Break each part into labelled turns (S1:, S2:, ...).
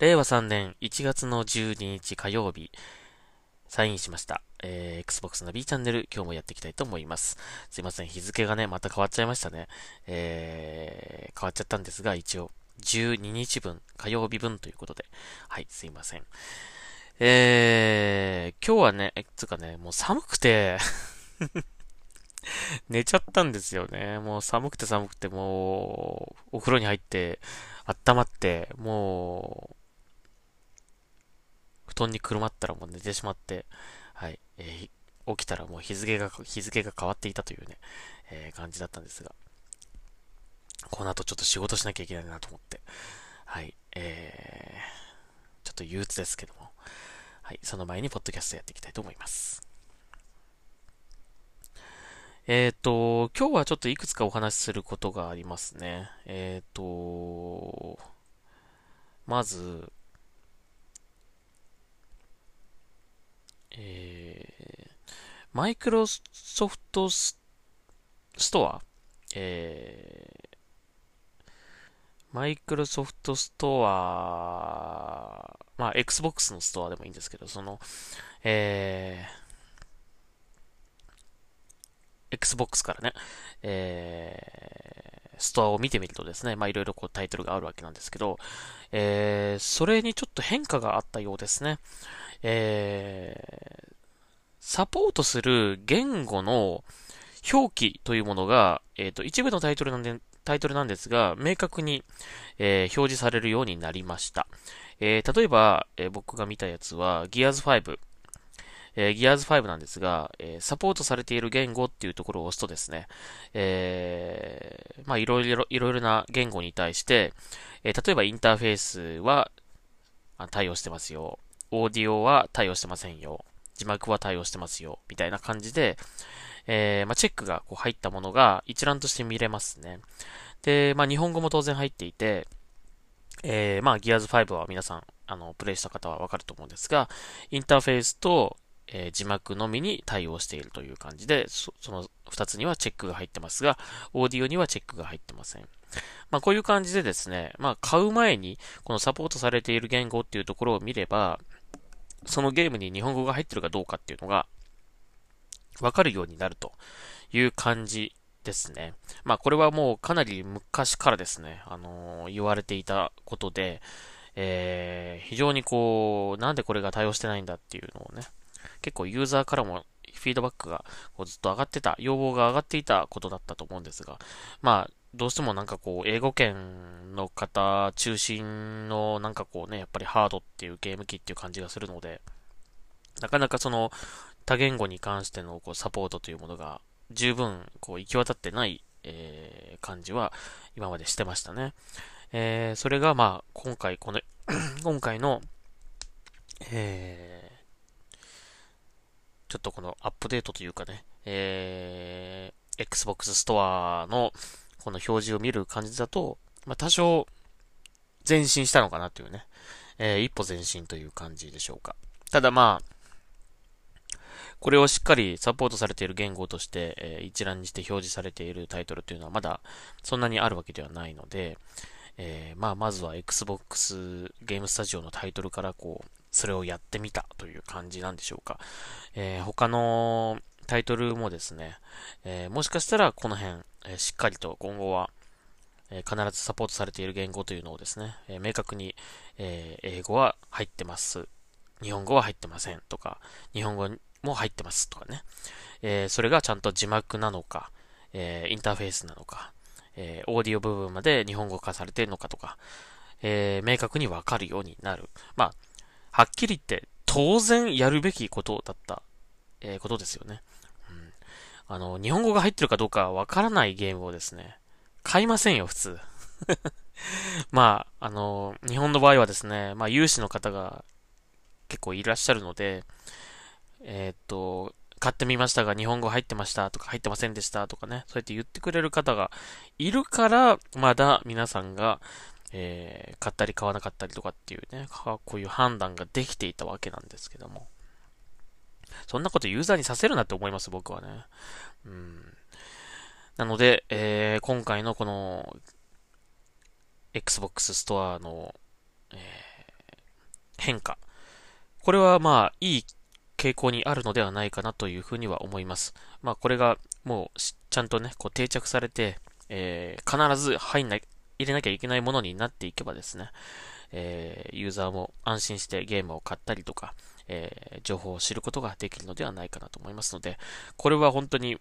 S1: 令和3年1月の12日火曜日、サインしました。えー、Xbox の B チャンネル、今日もやっていきたいと思います。すいません、日付がね、また変わっちゃいましたね。えー、変わっちゃったんですが、一応、12日分、火曜日分ということで、はい、すいません。えー、今日はね、え、つかね、もう寒くて 寝ちゃったんですよね。もう寒くて寒くて、もう、お風呂に入って、温まって、もう、団にくるまったらもう寝てしまって、はい、えー、起きたらもう日付が、日付が変わっていたというね、えー、感じだったんですが、この後ちょっと仕事しなきゃいけないなと思って、はい、えー、ちょっと憂鬱ですけども、はい、その前にポッドキャストやっていきたいと思います。えっ、ー、と、今日はちょっといくつかお話しすることがありますね。えっ、ー、と、まず、えー、マイクロソフトストア、えー、マイクロソフトストア、まあ、Xbox のストアでもいいんですけど、その、えー、Xbox からね、えー、ストアを見てみるとですね、まあいろいろこうタイトルがあるわけなんですけど、えー、それにちょっと変化があったようですね。えー、サポートする言語の表記というものが、えっ、ー、と、一部のタイトルなんで、タイトルなんですが、明確に、えー、表示されるようになりました。えー、例えば、え、僕が見たやつは、Gears 5。えー、Gears 5なんですが、えー、サポートされている言語っていうところを押すとですね、えー、まあいろいろ、いろいろな言語に対して、えー、例えばインターフェースは対応してますよ。オーディオは対応してませんよ。字幕は対応してますよ。みたいな感じで、えー、まあ、チェックがこう入ったものが一覧として見れますね。で、まあ、日本語も当然入っていて、えー、まあ、Gears 5は皆さん、あの、プレイした方はわかると思うんですが、インターフェースと、えー、字幕のみに対応しているという感じで、そその2つにはチェックが入ってますが、オーディオにはチェックが入ってません。まあこういう感じでですね、まあ買う前にこのサポートされている言語っていうところを見れば、そのゲームに日本語が入ってるかどうかっていうのがわかるようになるという感じですね。まあこれはもうかなり昔からですね、あのー、言われていたことで、えー、非常にこう、なんでこれが対応してないんだっていうのをね、結構ユーザーからもフィードバックがこうずっと上がってた、要望が上がっていたことだったと思うんですが、まあ、どうしてもなんかこう、英語圏の方中心のなんかこうね、やっぱりハードっていうゲーム機っていう感じがするので、なかなかその多言語に関してのこうサポートというものが十分こう行き渡ってない、えー、感じは今までしてましたね。えー、それがまあ今回この 今回の、えーちょっとこのアップデートというかね、えー、Xbox ストアのこの表示を見る感じだと、まあ、多少前進したのかなというね、えー、一歩前進という感じでしょうか。ただまあ、これをしっかりサポートされている言語として、えー、一覧にして表示されているタイトルというのはまだそんなにあるわけではないので、えー、まあ、まずは Xbox ゲームスタジオのタイトルからこう、それをやってみたという感じなんでしょうか。えー、他のタイトルもですね、えー、もしかしたらこの辺、えー、しっかりと今後は、え必ずサポートされている言語というのをですね、え明確に、え英語は入ってます。日本語は入ってませんとか、日本語も入ってますとかね。えそれがちゃんと字幕なのか、えインターフェースなのか、えオーディオ部分まで日本語化されているのかとか、え明確にわかるようになる。まあ、はっきり言って当然やるべきことだった、えー、ことですよね。うん。あの、日本語が入ってるかどうかわからないゲームをですね、買いませんよ、普通。まあ、あの、日本の場合はですね、まあ、有志の方が結構いらっしゃるので、えー、っと、買ってみましたが、日本語入ってましたとか入ってませんでしたとかね、そうやって言ってくれる方がいるから、まだ皆さんが、えー、買ったり買わなかったりとかっていうね、こういう判断ができていたわけなんですけども。そんなことユーザーにさせるなって思います、僕はね。うん。なので、えー、今回のこの、Xbox ストアの、え変化。これはまあ、いい傾向にあるのではないかなというふうには思います。まあ、これがもう、ちゃんとね、こう定着されて、えー、必ず入んない、入れなきゃいけないものになっていけばですね、えー、ユーザーも安心してゲームを買ったりとか、えー、情報を知ることができるのではないかなと思いますので、これは本当に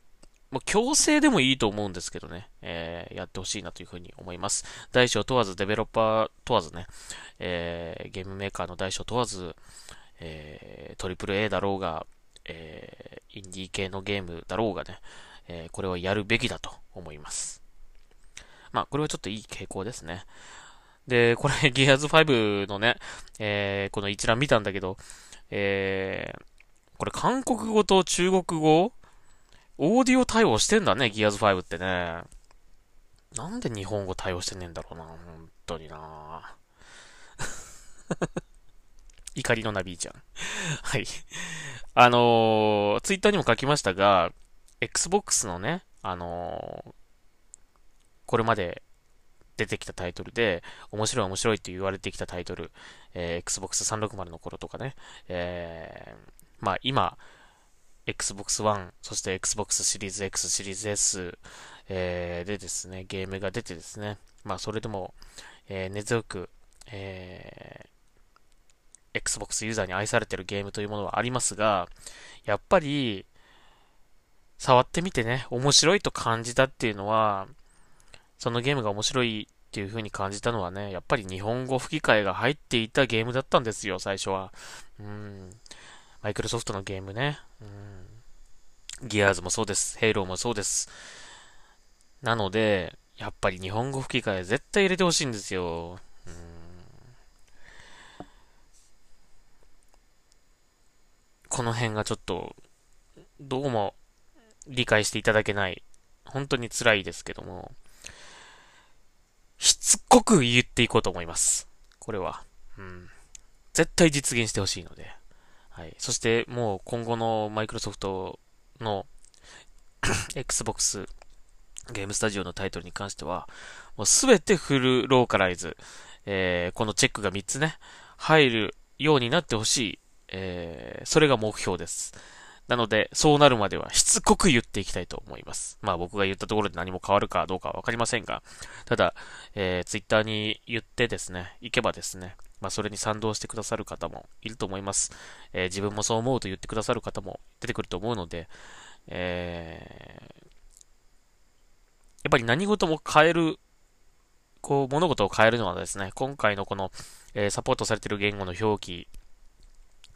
S1: もう強制でもいいと思うんですけどね、えー、やってほしいなというふうに思います。大小問わず、デベロッパー問わずね、えー、ゲームメーカーの大小問わず、えー、トリプル A だろうが、えー、インディー系のゲームだろうがね、えー、これはやるべきだと思います。まあ、これはちょっといい傾向ですね。で、これ、ギアーズ5のね、えー、この一覧見たんだけど、えー、これ韓国語と中国語オーディオ対応してんだね、ギアーズ5ってね。なんで日本語対応してんねんだろうな、本当にな 怒りのナビーちゃん。はい。あのー、ツイッターにも書きましたが、Xbox のね、あのー、これまで出てきたタイトルで、面白い面白いって言われてきたタイトル、えー、Xbox 360の頃とかね、えー、まあ今、Xbox One、そして Xbox シリーズ X、シリーズ S、えー、でですね、ゲームが出てですね、まあそれでも、えー、根強く、えー、Xbox ユーザーに愛されてるゲームというものはありますが、やっぱり、触ってみてね、面白いと感じたっていうのは、そのゲームが面白いっていう風に感じたのはね、やっぱり日本語吹き替えが入っていたゲームだったんですよ、最初は。うん。マイクロソフトのゲームね。うん。ギアーズもそうです。ヘイローもそうです。なので、やっぱり日本語吹き替え絶対入れてほしいんですよ。うん。この辺がちょっと、どうも理解していただけない。本当に辛いですけども、しつこく言っていこうと思います。これは。うん。絶対実現してほしいので。はい。そしてもう今後のマイクロソフトの Xbox ゲームスタジオのタイトルに関しては、もうすべてフルローカライズ、えー、このチェックが3つね、入るようになってほしい、えー、それが目標です。なので、そうなるまではしつこく言っていきたいと思います。まあ僕が言ったところで何も変わるかどうかはわかりませんが、ただ、えー、ツイッターに言ってですね、行けばですね、まあ、それに賛同してくださる方もいると思います。えー、自分もそう思うと言ってくださる方も出てくると思うので、えー、やっぱり何事も変える、こう、物事を変えるのはですね、今回のこの、えー、サポートされている言語の表記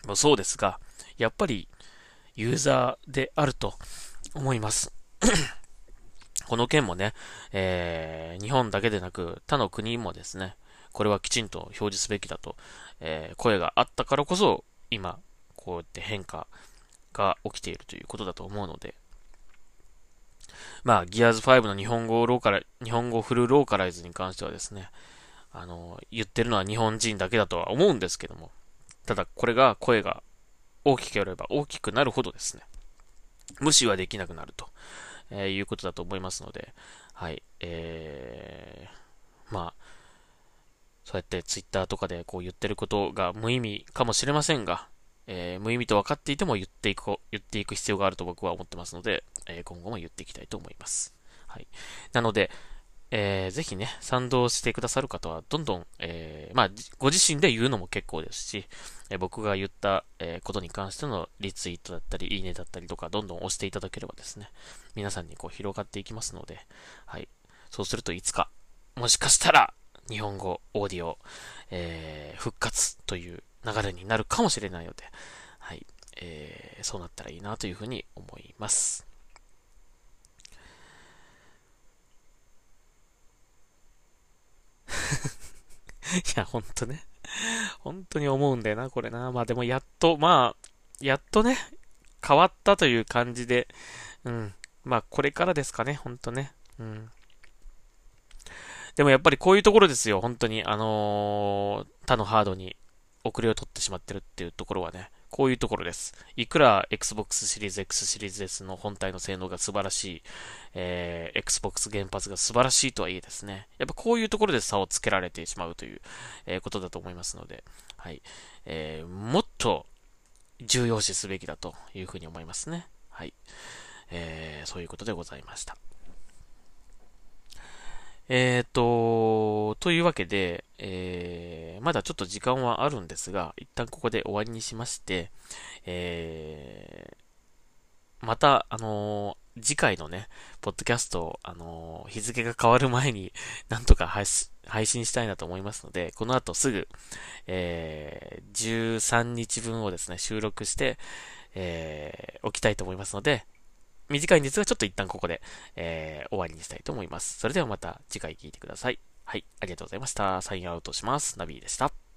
S1: もそうですが、やっぱりユーザーであると思います。この件もね、えー、日本だけでなく他の国もですね、これはきちんと表示すべきだと、えー、声があったからこそ、今、こうやって変化が起きているということだと思うので、まあ、ギアーズ5の日本語ローカラ、日本語フルローカライズに関してはですね、あの、言ってるのは日本人だけだとは思うんですけども、ただこれが声が大きくやれば大きくなるほどですね、無視はできなくなると、えー、いうことだと思いますので、はい、えー、まあ、そうやってツイッターとかでこう言ってることが無意味かもしれませんが、えー、無意味と分かっていても言っていく、言っていく必要があると僕は思ってますので、えー、今後も言っていきたいと思います。はい。なので、えー、ぜひね、賛同してくださる方は、どんどん、えー、まあ、ご自身で言うのも結構ですし、えー、僕が言った、えー、ことに関してのリツイートだったり、いいねだったりとか、どんどん押していただければですね、皆さんにこう広がっていきますので、はい。そうするといつか、もしかしたら、日本語オーディオ、えー、復活という流れになるかもしれないので、はい、えー、そうなったらいいなというふうに思います。いや、ほんとね。本当に思うんだよな、これな。まあでもやっと、まあ、やっとね、変わったという感じで、うん。まあこれからですかね、ほんとね。うん。でもやっぱりこういうところですよ、本当に。あのー、他のハードに遅れを取ってしまってるっていうところはね、こういうところです。いくら Xbox シリーズ X シリーズ S の本体の性能が素晴らしい、えー、Xbox 原発が素晴らしいとはいえですね、やっぱこういうところで差をつけられてしまうという、えー、ことだと思いますので、はい。えー、もっと重要視すべきだというふうに思いますね。はい。えー、そういうことでございました。えっ、ー、と、というわけで、えー、まだちょっと時間はあるんですが、一旦ここで終わりにしまして、えー、また、あのー、次回のね、ポッドキャスト、あの日付が変わる前に、なんとか配信したいなと思いますので、この後すぐ、えー13日分をですね、収録して、えー、きたいと思いますので、短いんですが、ちょっと一旦ここで、えー、終わりにしたいと思います。それではまた次回聞いてください。はい、ありがとうございました。サインアウトします。ナビーでした。